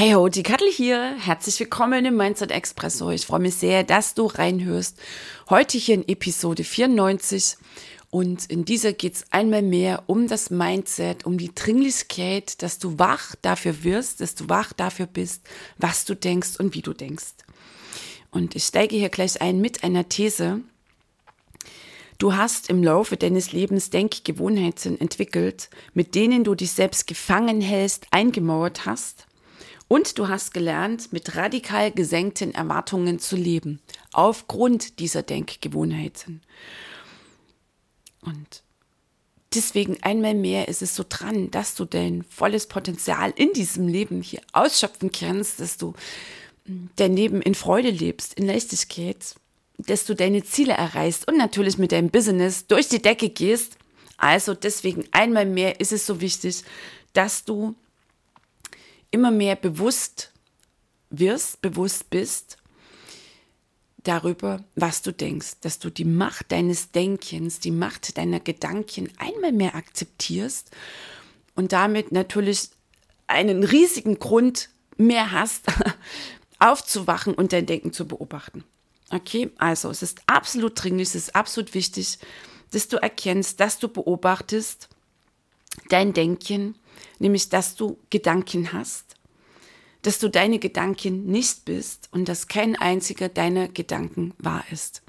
Hey ho, die Kattel hier. Herzlich willkommen im Mindset Expresso. Ich freue mich sehr, dass du reinhörst. Heute hier in Episode 94. Und in dieser geht es einmal mehr um das Mindset, um die Dringlichkeit, dass du wach dafür wirst, dass du wach dafür bist, was du denkst und wie du denkst. Und ich steige hier gleich ein mit einer These. Du hast im Laufe deines Lebens Denkgewohnheiten entwickelt, mit denen du dich selbst gefangen hältst, eingemauert hast und du hast gelernt, mit radikal gesenkten Erwartungen zu leben, aufgrund dieser Denkgewohnheiten. Und deswegen einmal mehr ist es so dran, dass du dein volles Potenzial in diesem Leben hier ausschöpfen kannst, dass du hm, dein Leben in Freude lebst, in Leichtigkeit, dass du deine Ziele erreichst und natürlich mit deinem Business durch die Decke gehst. Also deswegen einmal mehr ist es so wichtig, dass du immer mehr bewusst wirst, bewusst bist darüber, was du denkst, dass du die Macht deines Denkens, die Macht deiner Gedanken einmal mehr akzeptierst und damit natürlich einen riesigen Grund mehr hast, aufzuwachen und dein Denken zu beobachten. Okay, also es ist absolut dringlich, es ist absolut wichtig, dass du erkennst, dass du beobachtest dein Denken, nämlich dass du Gedanken hast, dass du deine Gedanken nicht bist und dass kein einziger deiner Gedanken wahr ist.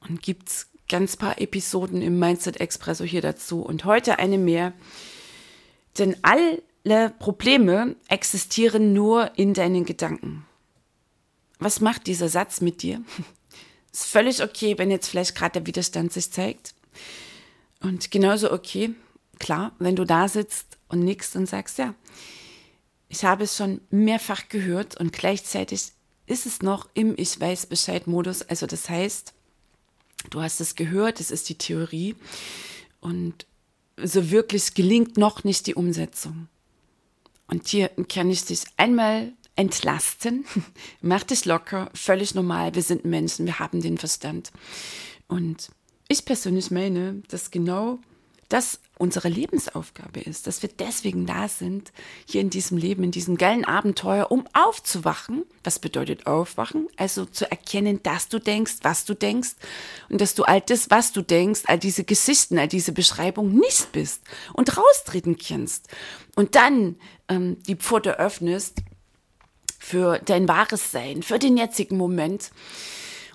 Und gibt's ganz paar Episoden im Mindset Expresso hier dazu und heute eine mehr. Denn alle Probleme existieren nur in deinen Gedanken. Was macht dieser Satz mit dir? Ist völlig okay, wenn jetzt vielleicht gerade der Widerstand sich zeigt. Und genauso okay, klar, wenn du da sitzt und nickst und sagst, ja, ich habe es schon mehrfach gehört und gleichzeitig ist es noch im Ich weiß Bescheid Modus. Also das heißt, du hast es gehört, es ist die Theorie und so wirklich gelingt noch nicht die Umsetzung. Und hier kann ich dich einmal entlasten. Mach dich locker, völlig normal. Wir sind Menschen, wir haben den Verstand. Und ich persönlich meine, dass genau das unsere Lebensaufgabe ist, dass wir deswegen da sind, hier in diesem Leben, in diesem geilen Abenteuer, um aufzuwachen. Was bedeutet aufwachen? Also zu erkennen, dass du denkst, was du denkst und dass du all das, was du denkst, all diese Geschichten, all diese Beschreibungen nicht bist und raustreten kannst. Und dann ähm, die Pforte öffnest für dein wahres Sein, für den jetzigen Moment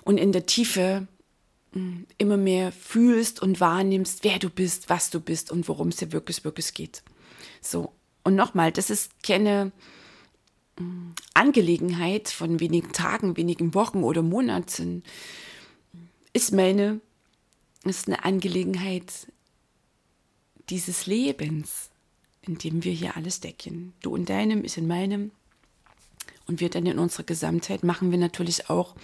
und in der Tiefe immer mehr fühlst und wahrnimmst, wer du bist, was du bist und worum es dir wirklich, wirklich geht. So, und nochmal, das ist keine mm, Angelegenheit von wenigen Tagen, wenigen Wochen oder Monaten. Ist meine, ist eine Angelegenheit dieses Lebens, in dem wir hier alles decken. Du in deinem, ich in meinem. Und wir dann in unserer Gesamtheit machen wir natürlich auch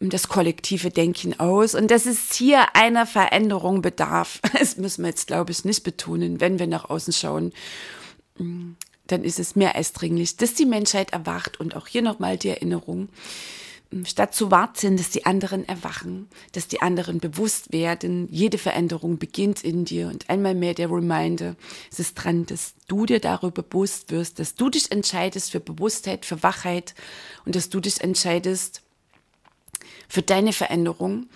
das kollektive Denken aus. Und dass es hier einer Veränderung bedarf, das müssen wir jetzt, glaube ich, nicht betonen, wenn wir nach außen schauen. Dann ist es mehr als dringlich, dass die Menschheit erwacht. Und auch hier nochmal die Erinnerung, statt zu warten, dass die anderen erwachen, dass die anderen bewusst werden. Jede Veränderung beginnt in dir und einmal mehr der Reminder, es ist dran, dass du dir darüber bewusst wirst, dass du dich entscheidest für Bewusstheit, für Wachheit und dass du dich entscheidest für deine Veränderung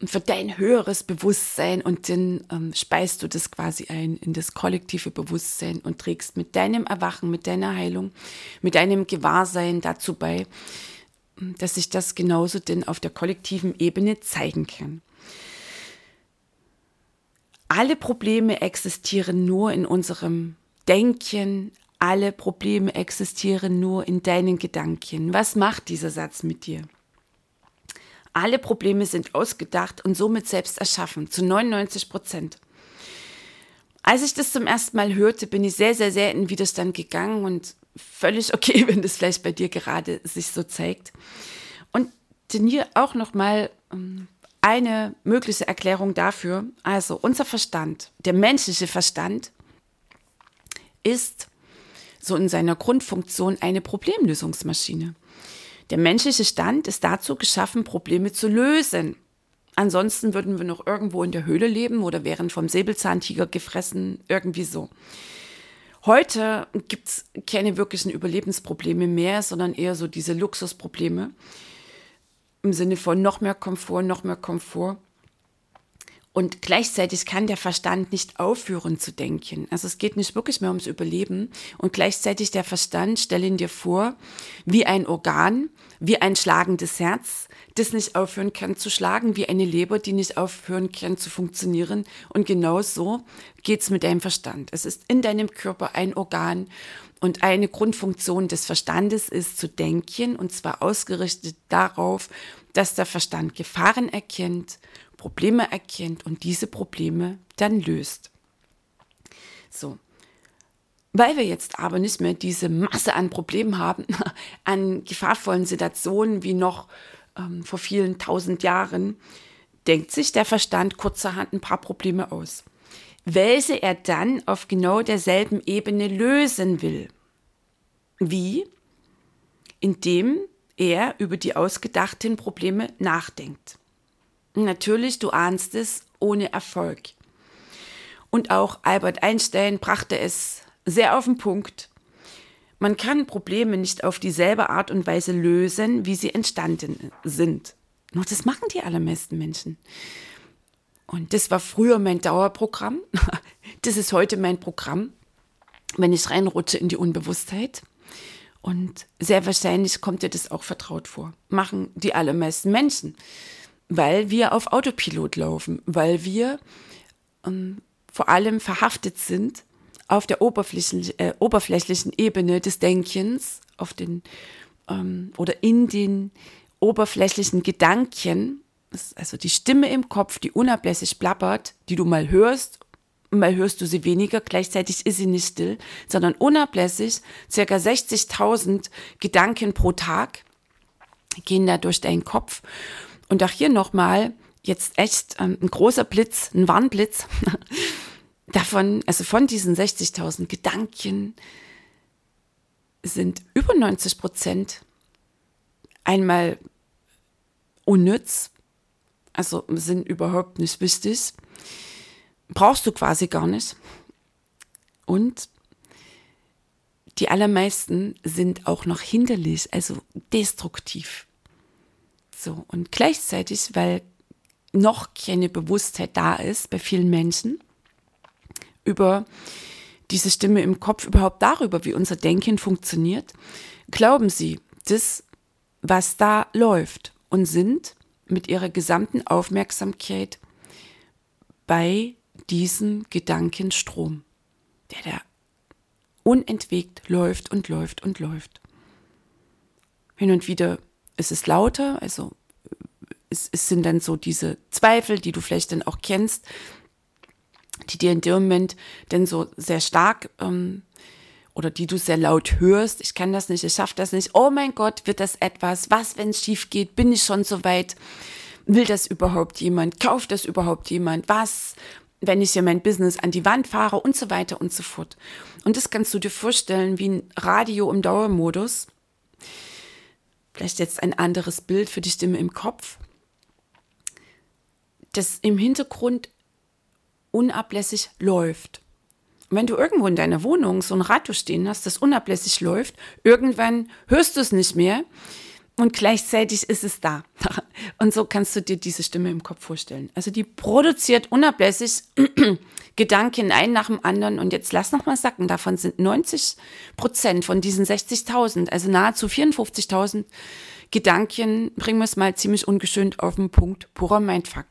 und für dein höheres Bewusstsein und dann ähm, speist du das quasi ein in das kollektive Bewusstsein und trägst mit deinem Erwachen, mit deiner Heilung, mit deinem Gewahrsein dazu bei, dass sich das genauso denn auf der kollektiven Ebene zeigen kann. Alle Probleme existieren nur in unserem Denken, alle Probleme existieren nur in deinen Gedanken. Was macht dieser Satz mit dir? Alle Probleme sind ausgedacht und somit selbst erschaffen, zu 99 Prozent. Als ich das zum ersten Mal hörte, bin ich sehr, sehr, sehr in Widerstand gegangen und völlig okay, wenn das vielleicht bei dir gerade sich so zeigt. Und denn hier auch nochmal ähm, eine mögliche Erklärung dafür. Also unser Verstand, der menschliche Verstand, ist so in seiner Grundfunktion eine Problemlösungsmaschine. Der menschliche Stand ist dazu geschaffen, Probleme zu lösen. Ansonsten würden wir noch irgendwo in der Höhle leben oder wären vom Säbelzahntiger gefressen, irgendwie so. Heute gibt es keine wirklichen Überlebensprobleme mehr, sondern eher so diese Luxusprobleme im Sinne von noch mehr Komfort, noch mehr Komfort. Und gleichzeitig kann der Verstand nicht aufhören zu denken. Also es geht nicht wirklich mehr ums Überleben. Und gleichzeitig der Verstand, stell ihn dir vor, wie ein Organ, wie ein schlagendes Herz, das nicht aufhören kann zu schlagen, wie eine Leber, die nicht aufhören kann zu funktionieren. Und genau so geht's mit deinem Verstand. Es ist in deinem Körper ein Organ und eine Grundfunktion des Verstandes ist zu denken und zwar ausgerichtet darauf, dass der Verstand Gefahren erkennt, Probleme erkennt und diese Probleme dann löst. So. Weil wir jetzt aber nicht mehr diese Masse an Problemen haben, an gefahrvollen Situationen wie noch ähm, vor vielen tausend Jahren, denkt sich der Verstand kurzerhand ein paar Probleme aus welche er dann auf genau derselben Ebene lösen will. Wie? Indem er über die ausgedachten Probleme nachdenkt. Natürlich, du ahnst es, ohne Erfolg. Und auch Albert Einstein brachte es sehr auf den Punkt. Man kann Probleme nicht auf dieselbe Art und Weise lösen, wie sie entstanden sind. Nur das machen die allermeisten Menschen. Und das war früher mein Dauerprogramm. Das ist heute mein Programm, wenn ich reinrutsche in die Unbewusstheit. Und sehr wahrscheinlich kommt dir das auch vertraut vor. Machen die allermeisten Menschen, weil wir auf Autopilot laufen, weil wir ähm, vor allem verhaftet sind auf der oberflächlichen, äh, oberflächlichen Ebene des Denkens, auf den ähm, oder in den oberflächlichen Gedanken. Also die Stimme im Kopf, die unablässig plappert, die du mal hörst, mal hörst du sie weniger, gleichzeitig ist sie nicht still, sondern unablässig, circa 60.000 Gedanken pro Tag gehen da durch deinen Kopf. Und auch hier nochmal, jetzt echt ähm, ein großer Blitz, ein Warnblitz, davon, also von diesen 60.000 Gedanken sind über 90 Prozent einmal unnütz, also sind überhaupt nicht wichtig. Brauchst du quasi gar nicht. Und die allermeisten sind auch noch hinderlich, also destruktiv. So, und gleichzeitig, weil noch keine Bewusstheit da ist bei vielen Menschen über diese Stimme im Kopf, überhaupt darüber, wie unser Denken funktioniert, glauben sie, das, was da läuft und sind mit ihrer gesamten Aufmerksamkeit bei diesem Gedankenstrom, der da unentwegt läuft und läuft und läuft. Hin und wieder ist es lauter, also es, es sind dann so diese Zweifel, die du vielleicht dann auch kennst, die dir in dem Moment dann so sehr stark ähm, oder die du sehr laut hörst, ich kann das nicht, ich schaffe das nicht, oh mein Gott, wird das etwas, was, wenn es schief geht, bin ich schon so weit, will das überhaupt jemand, kauft das überhaupt jemand, was, wenn ich hier mein Business an die Wand fahre und so weiter und so fort. Und das kannst du dir vorstellen wie ein Radio im Dauermodus. Vielleicht jetzt ein anderes Bild für die Stimme im Kopf, das im Hintergrund unablässig läuft wenn du irgendwo in deiner Wohnung so ein Radio stehen hast, das unablässig läuft, irgendwann hörst du es nicht mehr und gleichzeitig ist es da. Und so kannst du dir diese Stimme im Kopf vorstellen. Also die produziert unablässig Gedanken ein nach dem anderen und jetzt lass noch mal sacken, davon sind 90 Prozent von diesen 60.000, also nahezu 54.000 Gedanken, bringen wir es mal ziemlich ungeschönt auf den Punkt, purer Mindfuck.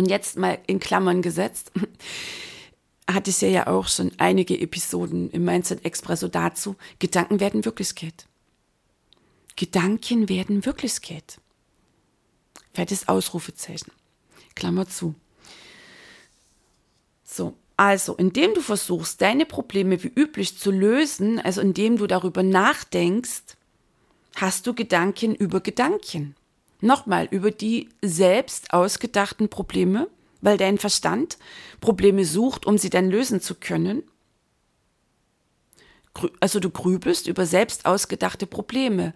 Und jetzt mal in Klammern gesetzt hatte ich ja auch schon einige Episoden im Mindset Expresso dazu. Gedanken werden Wirklichkeit. Gedanken werden Wirklichkeit. Fettes Ausrufezeichen. Klammer zu. So, also, indem du versuchst, deine Probleme wie üblich zu lösen, also indem du darüber nachdenkst, hast du Gedanken über Gedanken. Nochmal, über die selbst ausgedachten Probleme, weil dein Verstand Probleme sucht, um sie dann lösen zu können. Also du grübelst über selbst ausgedachte Probleme,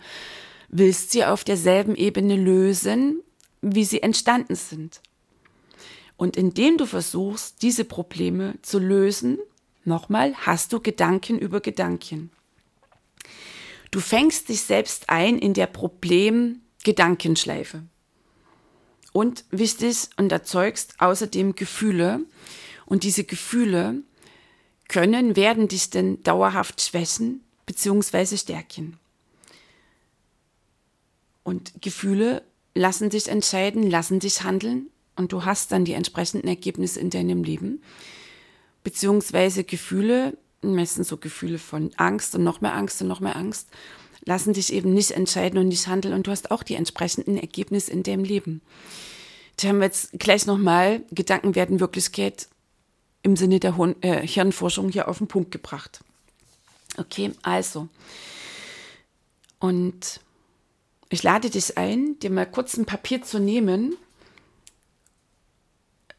willst sie auf derselben Ebene lösen, wie sie entstanden sind. Und indem du versuchst, diese Probleme zu lösen, nochmal, hast du Gedanken über Gedanken. Du fängst dich selbst ein in der Problem-Gedankenschleife. Und wichtig, und erzeugst außerdem Gefühle. Und diese Gefühle können, werden dich denn dauerhaft schwächen bzw. stärken. Und Gefühle lassen dich entscheiden, lassen dich handeln und du hast dann die entsprechenden Ergebnisse in deinem Leben. Beziehungsweise Gefühle, meistens so Gefühle von Angst und noch mehr Angst und noch mehr Angst, lassen dich eben nicht entscheiden und nicht handeln und du hast auch die entsprechenden Ergebnisse in deinem Leben. Da haben wir jetzt gleich nochmal, Gedanken werden Wirklichkeit im Sinne der äh, Hirnforschung hier auf den Punkt gebracht. Okay, also. Und ich lade dich ein, dir mal kurz ein Papier zu nehmen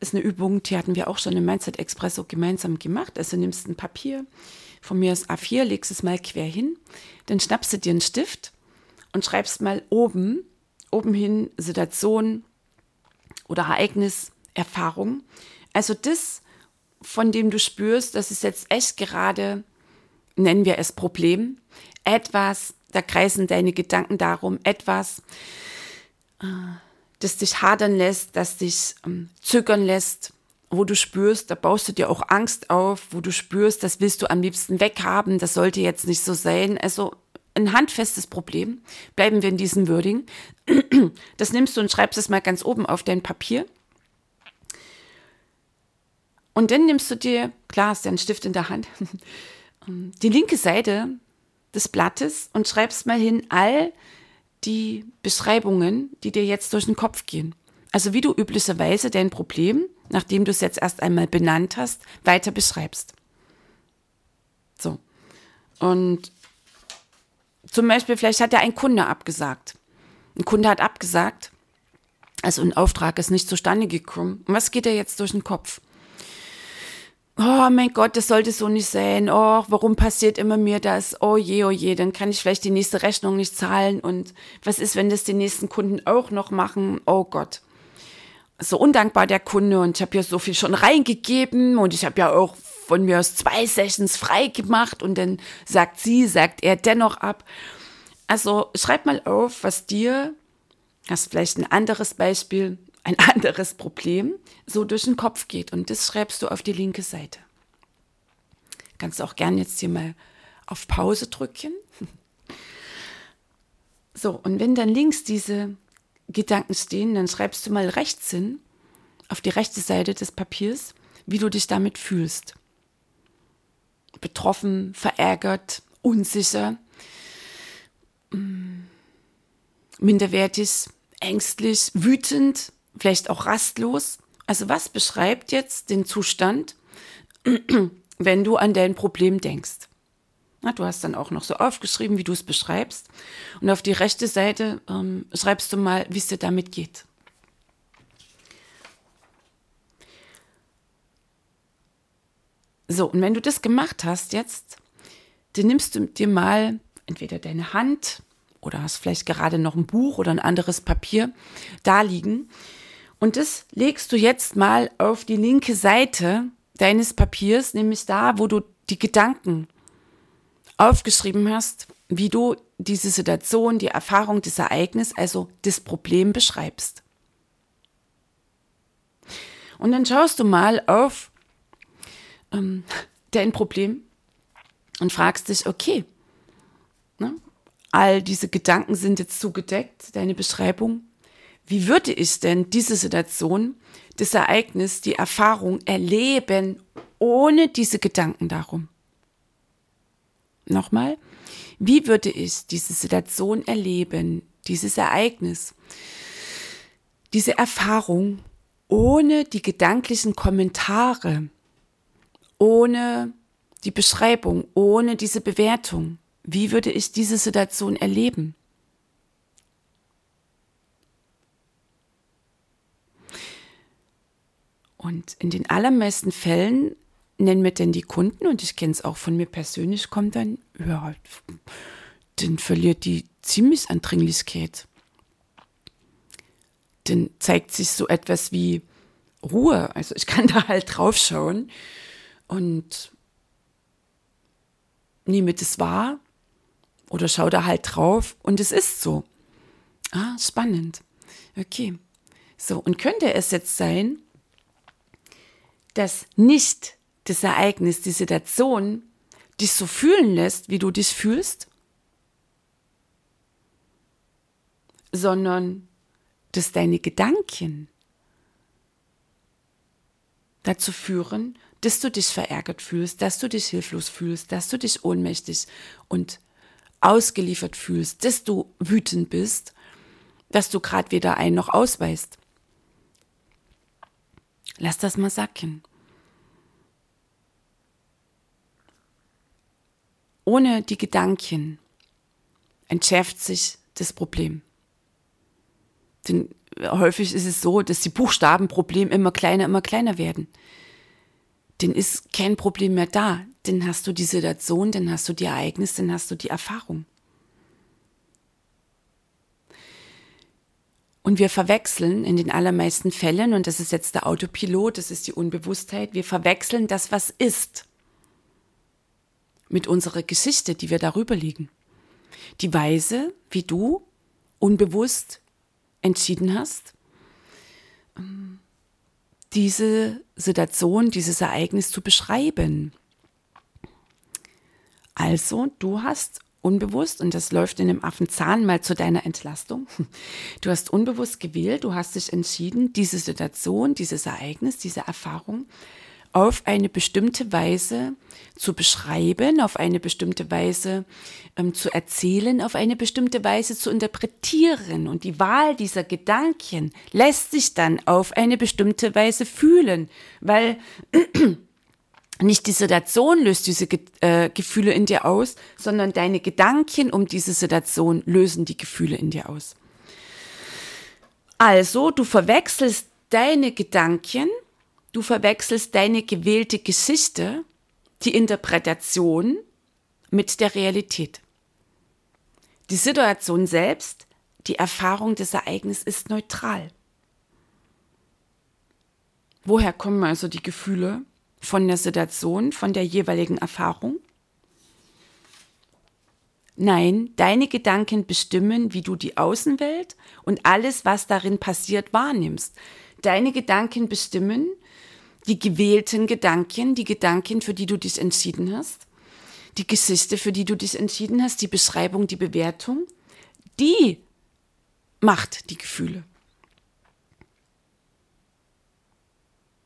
ist eine Übung, die hatten wir auch schon im Mindset Expresso gemeinsam gemacht. Also nimmst ein Papier, von mir ist A4, legst es mal quer hin, dann schnappst du dir einen Stift und schreibst mal oben, oben hin Situation oder Ereignis, Erfahrung. Also das, von dem du spürst, das ist jetzt echt gerade, nennen wir es Problem, etwas, da kreisen deine Gedanken darum, etwas, äh, das dich hadern lässt, das dich ähm, zögern lässt, wo du spürst, da baust du dir auch Angst auf, wo du spürst, das willst du am liebsten weghaben, das sollte jetzt nicht so sein. Also ein handfestes Problem. Bleiben wir in diesem Wording. Das nimmst du und schreibst es mal ganz oben auf dein Papier. Und dann nimmst du dir, klar, hast du einen Stift in der Hand, die linke Seite des Blattes und schreibst mal hin all die Beschreibungen, die dir jetzt durch den Kopf gehen. Also wie du üblicherweise dein Problem, nachdem du es jetzt erst einmal benannt hast, weiter beschreibst. So. Und zum Beispiel, vielleicht hat ja ein Kunde abgesagt. Ein Kunde hat abgesagt, also ein Auftrag ist nicht zustande gekommen. Und was geht dir jetzt durch den Kopf? oh mein Gott, das sollte so nicht sein. Oh, warum passiert immer mir das? Oh je, oh je, dann kann ich vielleicht die nächste Rechnung nicht zahlen. Und was ist, wenn das die nächsten Kunden auch noch machen? Oh Gott. So undankbar der Kunde und ich habe ja so viel schon reingegeben und ich habe ja auch von mir aus zwei Sessions frei gemacht und dann sagt sie, sagt er dennoch ab. Also schreib mal auf, was dir, hast vielleicht ein anderes Beispiel, ein anderes Problem so durch den Kopf geht. Und das schreibst du auf die linke Seite. Kannst du auch gern jetzt hier mal auf Pause drücken. So, und wenn dann links diese Gedanken stehen, dann schreibst du mal rechts hin, auf die rechte Seite des Papiers, wie du dich damit fühlst. Betroffen, verärgert, unsicher, mm, minderwertig, ängstlich, wütend, vielleicht auch rastlos. Also was beschreibt jetzt den Zustand, wenn du an dein Problem denkst? Na, du hast dann auch noch so aufgeschrieben, wie du es beschreibst. Und auf die rechte Seite ähm, schreibst du mal, wie es dir damit geht. So, und wenn du das gemacht hast jetzt, dann nimmst du dir mal entweder deine Hand oder hast vielleicht gerade noch ein Buch oder ein anderes Papier da liegen und das legst du jetzt mal auf die linke Seite deines Papiers, nämlich da, wo du die Gedanken aufgeschrieben hast, wie du diese Situation, die Erfahrung, das Ereignis, also das Problem beschreibst. Und dann schaust du mal auf ähm, dein Problem und fragst dich, okay, ne, all diese Gedanken sind jetzt zugedeckt, deine Beschreibung, wie würde ich denn diese Situation, das Ereignis, die Erfahrung erleben, ohne diese Gedanken darum? Nochmal, wie würde ich diese Situation erleben, dieses Ereignis, diese Erfahrung ohne die gedanklichen Kommentare, ohne die Beschreibung, ohne diese Bewertung. Wie würde ich diese Situation erleben? Und in den allermeisten Fällen nennen wir denn die Kunden, und ich kenne es auch von mir persönlich, kommt dann, ja, dann verliert die ziemlich an Dringlichkeit. Dann zeigt sich so etwas wie Ruhe. Also ich kann da halt drauf schauen und nehme das wahr oder schaue da halt drauf und es ist so. Ah, spannend. Okay. So, und könnte es jetzt sein, dass nicht das Ereignis, die Situation dich so fühlen lässt, wie du dich fühlst, sondern dass deine Gedanken dazu führen, dass du dich verärgert fühlst, dass du dich hilflos fühlst, dass du dich ohnmächtig und ausgeliefert fühlst, dass du wütend bist, dass du gerade weder ein noch ausweist. Lass das mal sacken. Ohne die Gedanken entschärft sich das Problem. Denn häufig ist es so, dass die Buchstabenprobleme immer kleiner, immer kleiner werden. Dann ist kein Problem mehr da. Dann hast du die Situation, dann hast du die Ereignisse, dann hast du die Erfahrung. Und wir verwechseln in den allermeisten Fällen, und das ist jetzt der Autopilot, das ist die Unbewusstheit, wir verwechseln das, was ist, mit unserer Geschichte, die wir darüber liegen. Die Weise, wie du unbewusst entschieden hast, diese Situation, dieses Ereignis zu beschreiben. Also, du hast unbewusst, und das läuft in dem Affenzahn mal zu deiner Entlastung, du hast unbewusst gewählt, du hast dich entschieden, diese Situation, dieses Ereignis, diese Erfahrung auf eine bestimmte Weise zu beschreiben, auf eine bestimmte Weise ähm, zu erzählen, auf eine bestimmte Weise zu interpretieren. Und die Wahl dieser Gedanken lässt sich dann auf eine bestimmte Weise fühlen, weil nicht die Situation löst diese äh, Gefühle in dir aus, sondern deine Gedanken um diese Situation lösen die Gefühle in dir aus. Also, du verwechselst deine Gedanken Du verwechselst deine gewählte Geschichte, die Interpretation mit der Realität. Die Situation selbst, die Erfahrung des Ereignisses ist neutral. Woher kommen also die Gefühle von der Situation, von der jeweiligen Erfahrung? Nein, deine Gedanken bestimmen, wie du die Außenwelt und alles, was darin passiert, wahrnimmst. Deine Gedanken bestimmen, die gewählten Gedanken, die Gedanken, für die du dich entschieden hast, die Geschichte, für die du dich entschieden hast, die Beschreibung, die Bewertung, die macht die Gefühle.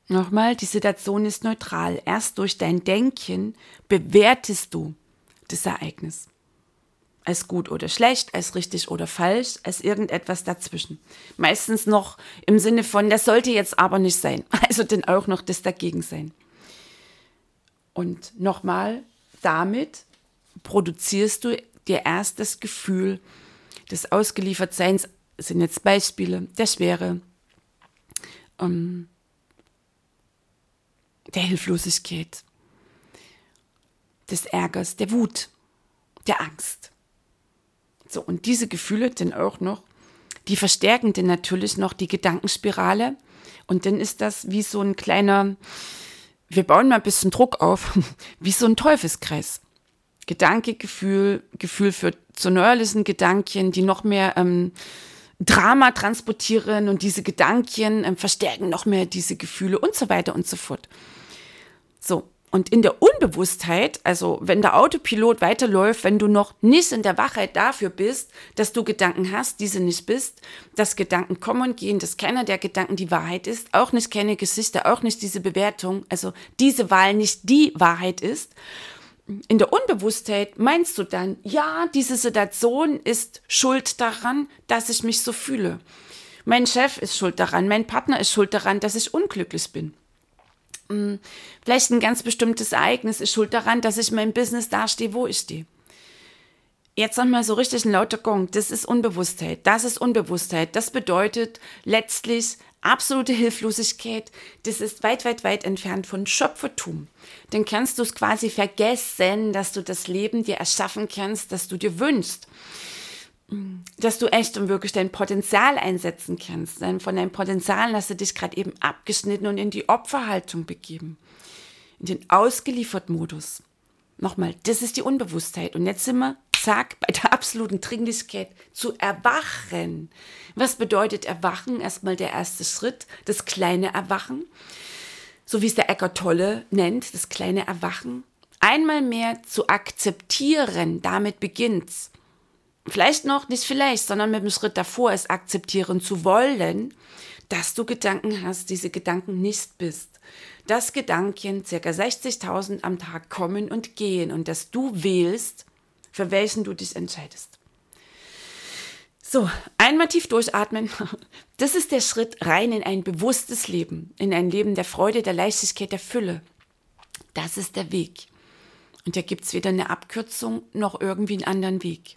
Nochmal, die Situation ist neutral. Erst durch dein Denken bewertest du das Ereignis als gut oder schlecht, als richtig oder falsch, als irgendetwas dazwischen. Meistens noch im Sinne von, das sollte jetzt aber nicht sein. Also dann auch noch das dagegen sein. Und nochmal, damit produzierst du dir erst das Gefühl des Ausgeliefertseins, das sind jetzt Beispiele, der Schwere, ähm, der Hilflosigkeit, des Ärgers, der Wut, der Angst. So, und diese Gefühle dann auch noch, die verstärken dann natürlich noch die Gedankenspirale. Und dann ist das wie so ein kleiner, wir bauen mal ein bisschen Druck auf, wie so ein Teufelskreis. Gedanke, Gefühl, Gefühl für zu neuerlichen Gedanken, die noch mehr ähm, Drama transportieren und diese Gedanken ähm, verstärken noch mehr diese Gefühle und so weiter und so fort. So, und in der Unbewusstheit, also wenn der Autopilot weiterläuft, wenn du noch nicht in der Wachheit dafür bist, dass du Gedanken hast, diese nicht bist, dass Gedanken kommen und gehen, dass keiner der Gedanken die Wahrheit ist, auch nicht keine Geschichte, auch nicht diese Bewertung, also diese Wahl nicht die Wahrheit ist. In der Unbewusstheit meinst du dann, ja, diese Situation ist schuld daran, dass ich mich so fühle. Mein Chef ist schuld daran, mein Partner ist schuld daran, dass ich unglücklich bin. Hm, vielleicht ein ganz bestimmtes Ereignis ist schuld daran, dass ich mein Business dastehe, wo ich stehe. Jetzt nochmal so richtig ein lauter Gong. Das ist Unbewusstheit. Das ist Unbewusstheit. Das bedeutet letztlich absolute Hilflosigkeit. Das ist weit, weit, weit entfernt von Schöpfertum. Dann kannst du es quasi vergessen, dass du das Leben dir erschaffen kannst, das du dir wünschst. Dass du echt und wirklich dein Potenzial einsetzen kannst. Denn von deinem Potenzial hast du dich gerade eben abgeschnitten und in die Opferhaltung begeben. In den ausgeliefert Modus. Nochmal, das ist die Unbewusstheit. Und jetzt sind wir zack, bei der absoluten Dringlichkeit zu erwachen. Was bedeutet erwachen? Erstmal der erste Schritt, das kleine Erwachen. So wie es der Eckart Tolle nennt, das kleine Erwachen. Einmal mehr zu akzeptieren, damit beginnt's. Vielleicht noch, nicht vielleicht, sondern mit dem Schritt davor, es akzeptieren zu wollen, dass du Gedanken hast, diese Gedanken nicht bist. Dass Gedanken circa 60.000 am Tag kommen und gehen und dass du wählst, für welchen du dich entscheidest. So, einmal tief durchatmen. Das ist der Schritt rein in ein bewusstes Leben, in ein Leben der Freude, der Leichtigkeit, der Fülle. Das ist der Weg. Und da gibt es weder eine Abkürzung noch irgendwie einen anderen Weg.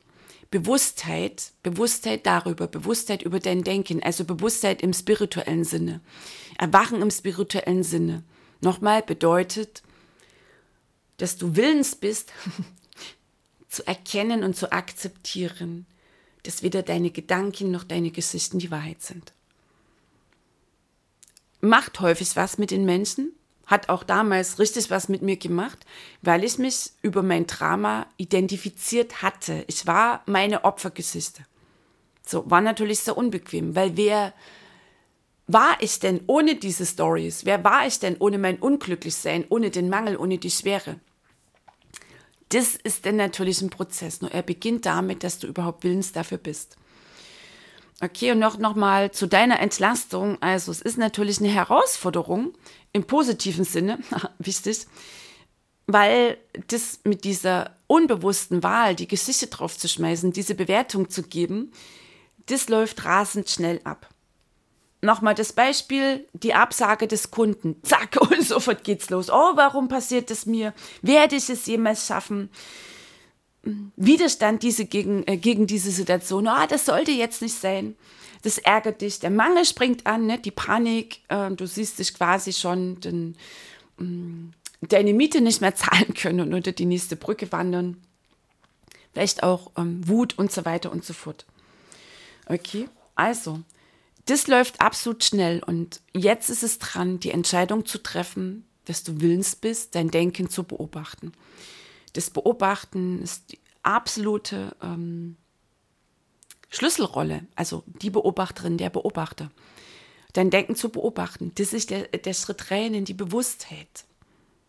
Bewusstheit, Bewusstheit darüber, Bewusstheit über dein Denken, also Bewusstheit im spirituellen Sinne. Erwachen im spirituellen Sinne. Nochmal bedeutet, dass du willens bist, zu erkennen und zu akzeptieren, dass weder deine Gedanken noch deine Geschichten die Wahrheit sind. Macht häufig was mit den Menschen, hat auch damals richtig was mit mir gemacht, weil ich mich über mein Drama identifiziert hatte. Ich war meine Opfergeschichte. So, war natürlich sehr unbequem, weil wer war ich denn ohne diese Stories? Wer war ich denn ohne mein Unglücklichsein, ohne den Mangel, ohne die Schwere? Das ist dann natürlich ein Prozess. Nur er beginnt damit, dass du überhaupt willens dafür bist. Okay, und noch, noch mal zu deiner Entlastung. Also, es ist natürlich eine Herausforderung im positiven Sinne, wichtig, weil das mit dieser unbewussten Wahl, die Geschichte draufzuschmeißen, diese Bewertung zu geben, das läuft rasend schnell ab nochmal das Beispiel, die Absage des Kunden. Zack, und sofort geht's los. Oh, warum passiert es mir? Werde ich es jemals schaffen? Widerstand diese gegen, äh, gegen diese Situation. Oh, das sollte jetzt nicht sein. Das ärgert dich. Der Mangel springt an, ne? die Panik. Äh, du siehst dich quasi schon den, ähm, deine Miete nicht mehr zahlen können und unter die nächste Brücke wandern. Vielleicht auch ähm, Wut und so weiter und so fort. Okay, also das läuft absolut schnell und jetzt ist es dran, die Entscheidung zu treffen, dass du willens bist, dein Denken zu beobachten. Das Beobachten ist die absolute ähm, Schlüsselrolle, also die Beobachterin, der Beobachter. Dein Denken zu beobachten, das ist der, der Schritt rein in die Bewusstheit.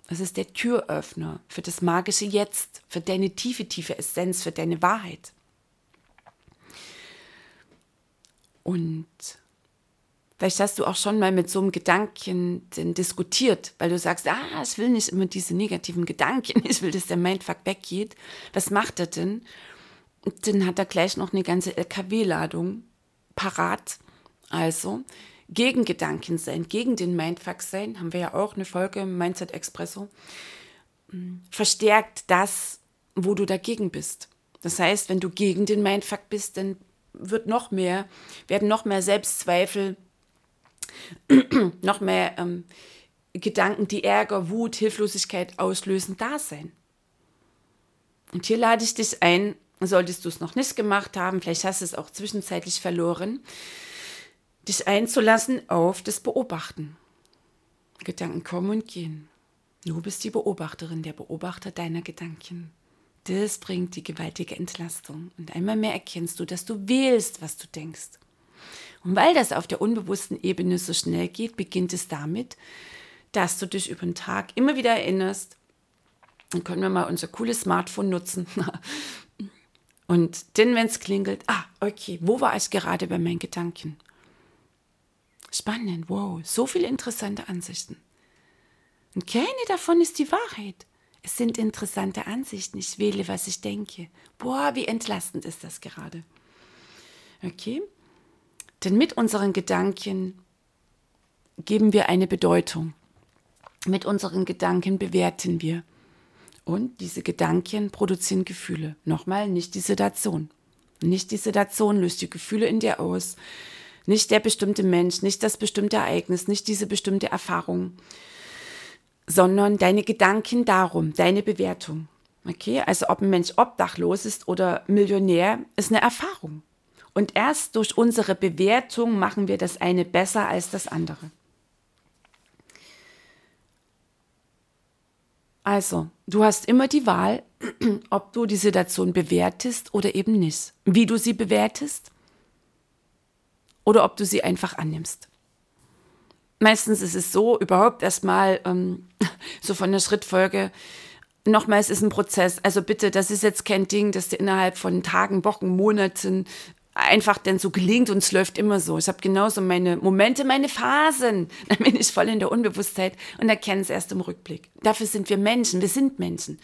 Das ist der Türöffner für das magische Jetzt, für deine tiefe, tiefe Essenz, für deine Wahrheit. Und Vielleicht hast du auch schon mal mit so einem Gedanken diskutiert, weil du sagst, ah, ich will nicht immer diese negativen Gedanken, ich will, dass der Mindfuck weggeht. Was macht er denn? Und dann hat er gleich noch eine ganze LKW-Ladung parat. Also, gegen Gedanken sein, gegen den Mindfuck sein, haben wir ja auch eine Folge im Mindset Expresso, hm, verstärkt das, wo du dagegen bist. Das heißt, wenn du gegen den Mindfuck bist, dann wird noch mehr, werden noch mehr Selbstzweifel noch mehr ähm, Gedanken, die Ärger, Wut, Hilflosigkeit auslösen, da sein. Und hier lade ich dich ein, solltest du es noch nicht gemacht haben, vielleicht hast du es auch zwischenzeitlich verloren, dich einzulassen auf das Beobachten. Gedanken kommen und gehen. Du bist die Beobachterin, der Beobachter deiner Gedanken. Das bringt die gewaltige Entlastung. Und einmal mehr erkennst du, dass du wählst, was du denkst. Und weil das auf der unbewussten Ebene so schnell geht, beginnt es damit, dass du dich über den Tag immer wieder erinnerst, dann können wir mal unser cooles Smartphone nutzen. Und denn, wenn es klingelt, ah, okay, wo war ich gerade bei meinen Gedanken? Spannend, wow, so viele interessante Ansichten. Und keine davon ist die Wahrheit. Es sind interessante Ansichten. Ich wähle, was ich denke. Boah, wie entlastend ist das gerade. Okay? Denn mit unseren Gedanken geben wir eine Bedeutung. Mit unseren Gedanken bewerten wir. Und diese Gedanken produzieren Gefühle. Nochmal, nicht die Situation. Nicht die Situation löst die Gefühle in dir aus. Nicht der bestimmte Mensch, nicht das bestimmte Ereignis, nicht diese bestimmte Erfahrung, sondern deine Gedanken darum, deine Bewertung. Okay, also ob ein Mensch obdachlos ist oder Millionär, ist eine Erfahrung. Und erst durch unsere Bewertung machen wir das eine besser als das andere. Also, du hast immer die Wahl, ob du die Situation bewertest oder eben nicht. Wie du sie bewertest oder ob du sie einfach annimmst. Meistens ist es so, überhaupt erstmal ähm, so von der Schrittfolge, nochmal, es ist ein Prozess. Also bitte, das ist jetzt kein Ding, dass dir innerhalb von Tagen, Wochen, Monaten einfach denn so gelingt und es läuft immer so. Ich habe genauso meine Momente, meine Phasen. Dann bin ich voll in der Unbewusstheit und erkenne es erst im Rückblick. Dafür sind wir Menschen, wir sind Menschen.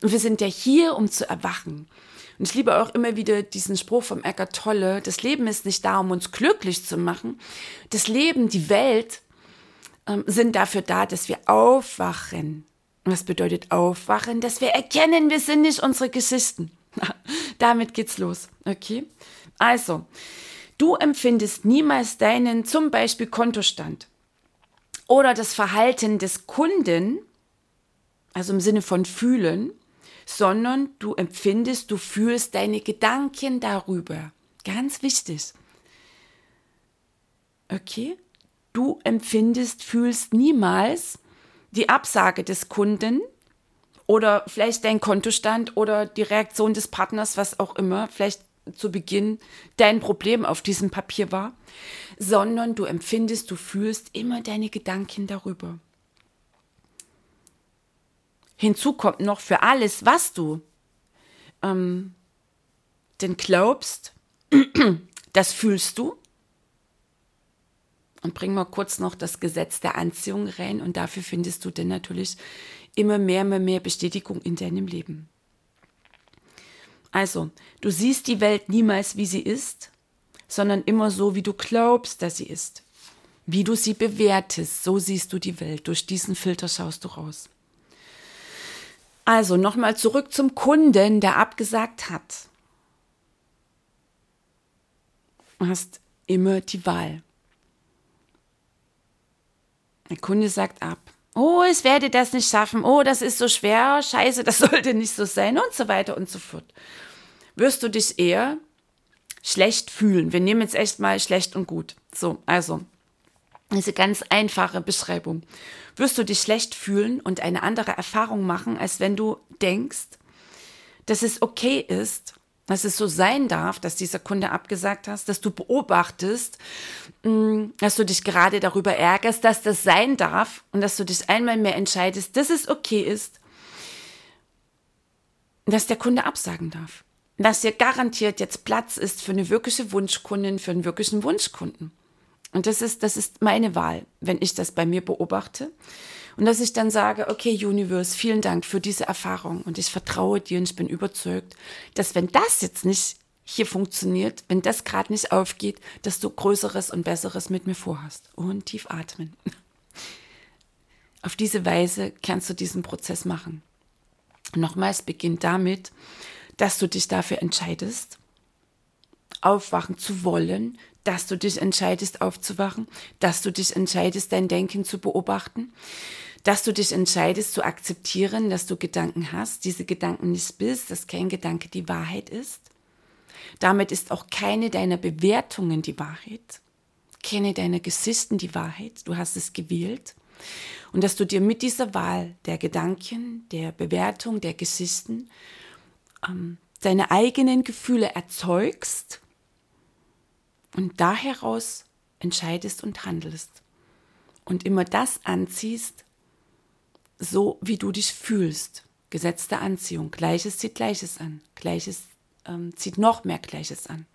Und wir sind ja hier, um zu erwachen. Und ich liebe auch immer wieder diesen Spruch vom Eckart Tolle, das Leben ist nicht da, um uns glücklich zu machen. Das Leben, die Welt ähm, sind dafür da, dass wir aufwachen. Was bedeutet aufwachen? Dass wir erkennen, wir sind nicht unsere Geschichten. Damit geht's los. Okay? Also, du empfindest niemals deinen zum Beispiel Kontostand oder das Verhalten des Kunden, also im Sinne von fühlen, sondern du empfindest, du fühlst deine Gedanken darüber. Ganz wichtig. Okay? Du empfindest, fühlst niemals die Absage des Kunden oder vielleicht dein Kontostand oder die Reaktion des Partners, was auch immer. Vielleicht zu Beginn dein Problem auf diesem Papier war, sondern du empfindest, du fühlst immer deine Gedanken darüber. Hinzu kommt noch für alles, was du ähm, denn glaubst, das fühlst du. Und bring mal kurz noch das Gesetz der Anziehung rein und dafür findest du dann natürlich immer mehr, immer mehr Bestätigung in deinem Leben. Also, du siehst die Welt niemals, wie sie ist, sondern immer so, wie du glaubst, dass sie ist. Wie du sie bewertest, so siehst du die Welt. Durch diesen Filter schaust du raus. Also nochmal zurück zum Kunden, der abgesagt hat. Du hast immer die Wahl. Der Kunde sagt ab. Oh, ich werde das nicht schaffen. Oh, das ist so schwer. Scheiße, das sollte nicht so sein und so weiter und so fort. Wirst du dich eher schlecht fühlen. Wir nehmen jetzt echt mal schlecht und gut. So, also, diese ganz einfache Beschreibung. Wirst du dich schlecht fühlen und eine andere Erfahrung machen, als wenn du denkst, dass es okay ist, dass es so sein darf, dass dieser Kunde abgesagt hast, dass du beobachtest, mm, dass du dich gerade darüber ärgerst, dass das sein darf und dass du dich einmal mehr entscheidest, dass es okay ist, dass der Kunde absagen darf. Dass hier garantiert jetzt Platz ist für eine wirkliche Wunschkundin, für einen wirklichen Wunschkunden. Und das ist, das ist meine Wahl, wenn ich das bei mir beobachte. Und dass ich dann sage, okay, Universe, vielen Dank für diese Erfahrung und ich vertraue dir und ich bin überzeugt, dass wenn das jetzt nicht hier funktioniert, wenn das gerade nicht aufgeht, dass du Größeres und Besseres mit mir vorhast. Und tief atmen. Auf diese Weise kannst du diesen Prozess machen. Nochmals beginnt damit, dass du dich dafür entscheidest, aufwachen zu wollen, dass du dich entscheidest aufzuwachen, dass du dich entscheidest, dein Denken zu beobachten, dass du dich entscheidest zu akzeptieren, dass du Gedanken hast, diese Gedanken nicht bist, dass kein Gedanke die Wahrheit ist. Damit ist auch keine deiner Bewertungen die Wahrheit, keine deiner Geschichten die Wahrheit, du hast es gewählt. Und dass du dir mit dieser Wahl der Gedanken, der Bewertung, der Geschichten ähm, deine eigenen Gefühle erzeugst und da heraus entscheidest und handelst und immer das anziehst, so wie du dich fühlst. Gesetz der Anziehung. Gleiches zieht Gleiches an. Gleiches ähm, zieht noch mehr Gleiches an.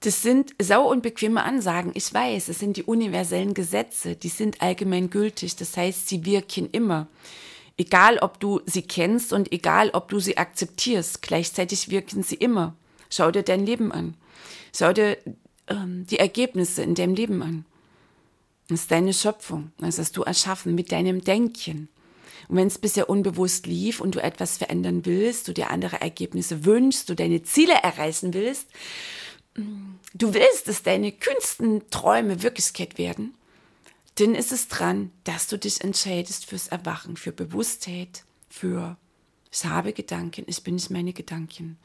Das sind sau unbequeme Ansagen. Ich weiß, es sind die universellen Gesetze, die sind allgemein gültig. Das heißt, sie wirken immer. Egal, ob du sie kennst und egal, ob du sie akzeptierst, gleichzeitig wirken sie immer. Schau dir dein Leben an. Schau dir ähm, die Ergebnisse in deinem Leben an. Das ist deine Schöpfung. Das hast du erschaffen mit deinem Denken. Und wenn es bisher unbewusst lief und du etwas verändern willst, du dir andere Ergebnisse wünschst, du deine Ziele erreichen willst, du willst, dass deine kühnsten Träume Wirklichkeit werden, dann ist es dran, dass du dich entscheidest fürs Erwachen, für Bewusstheit, für ich habe Gedanken, ich bin nicht meine Gedanken.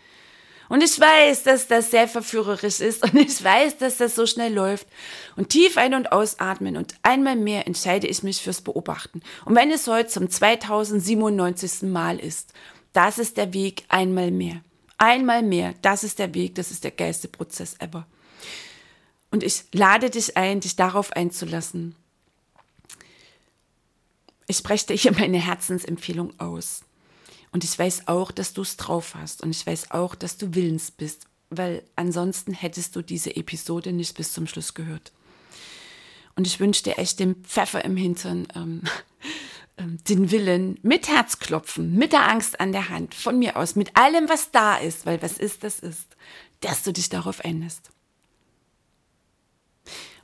Und ich weiß, dass das sehr verführerisch ist und ich weiß, dass das so schnell läuft. Und tief ein- und ausatmen und einmal mehr entscheide ich mich fürs Beobachten. Und wenn es heute zum 2097. Mal ist, das ist der Weg einmal mehr. Einmal mehr, das ist der Weg, das ist der geilste Prozess ever. Und ich lade dich ein, dich darauf einzulassen. Ich spreche dir hier meine Herzensempfehlung aus. Und ich weiß auch, dass du es drauf hast. Und ich weiß auch, dass du willens bist, weil ansonsten hättest du diese Episode nicht bis zum Schluss gehört. Und ich wünsche dir echt den Pfeffer im Hintern, ähm, ähm, den Willen, mit Herzklopfen, mit der Angst an der Hand, von mir aus, mit allem, was da ist, weil was ist, das ist, dass du dich darauf einlässt.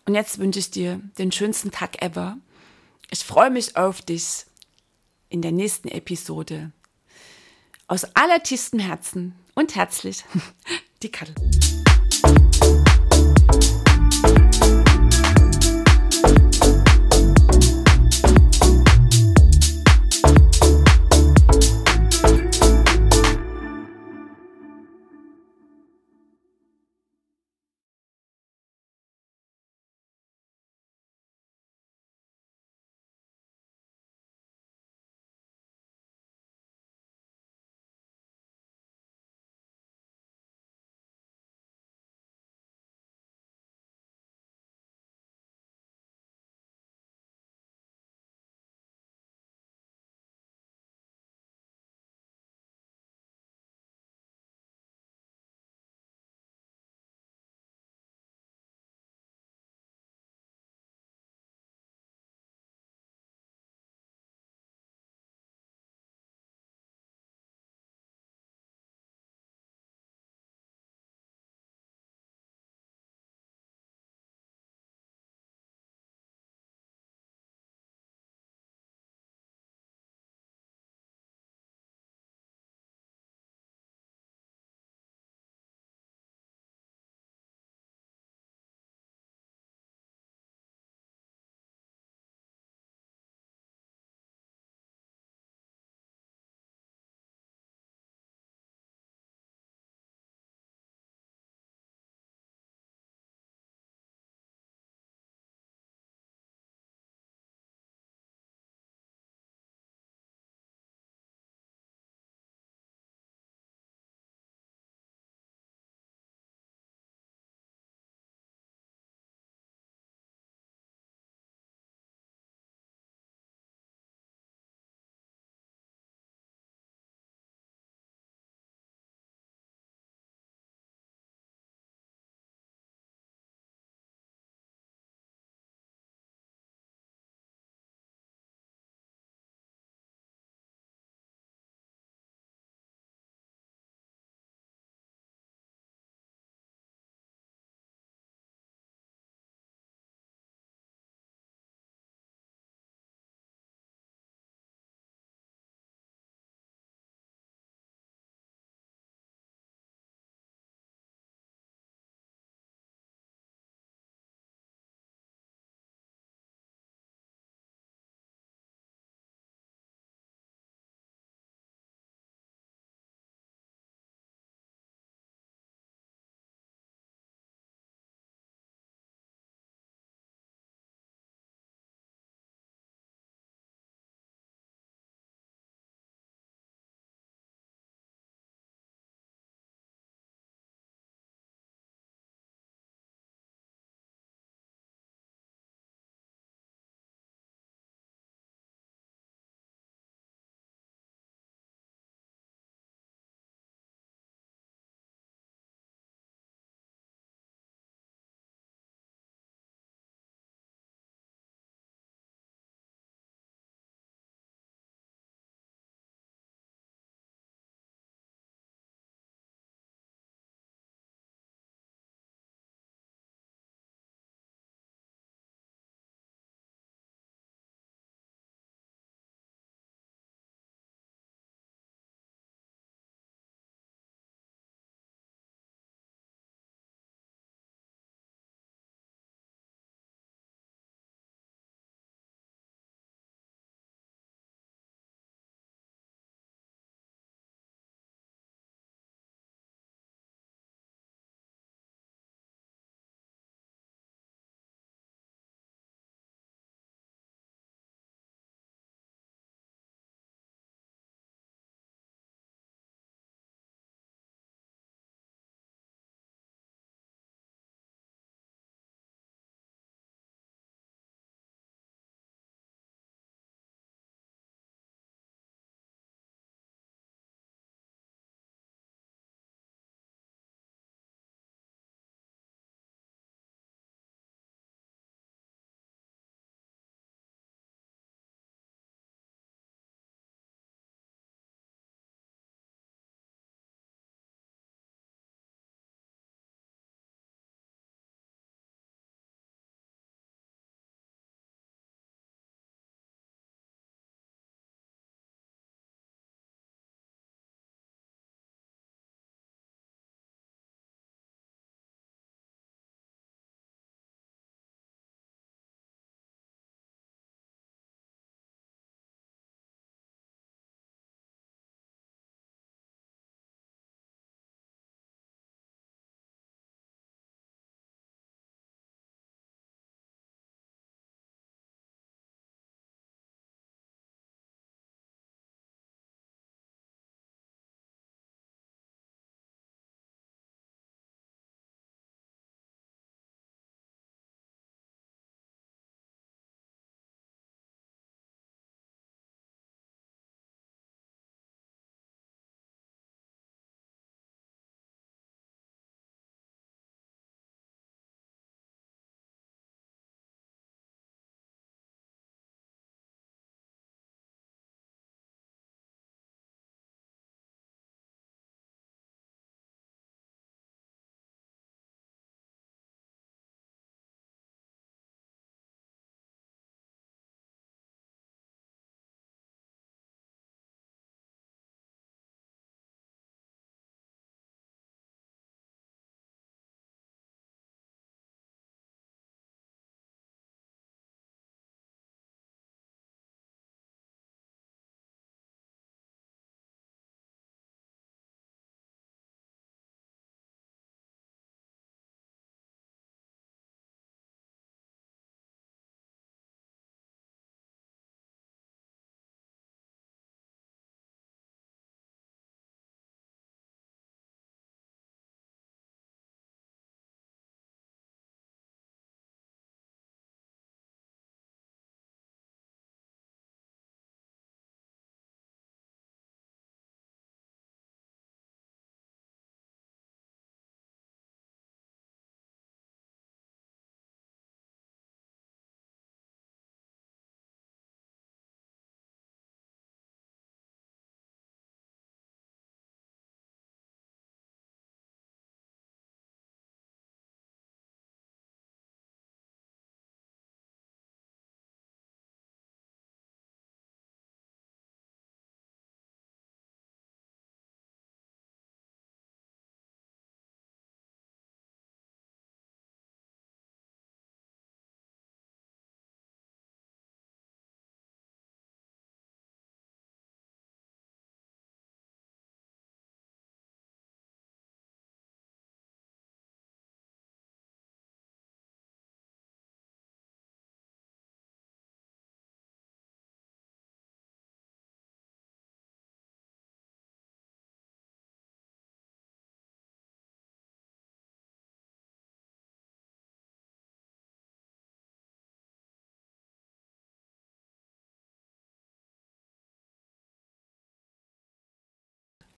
Und jetzt wünsche ich dir den schönsten Tag ever. Ich freue mich auf dich in der nächsten Episode aus allertiefstem Herzen und herzlich, die Kattel.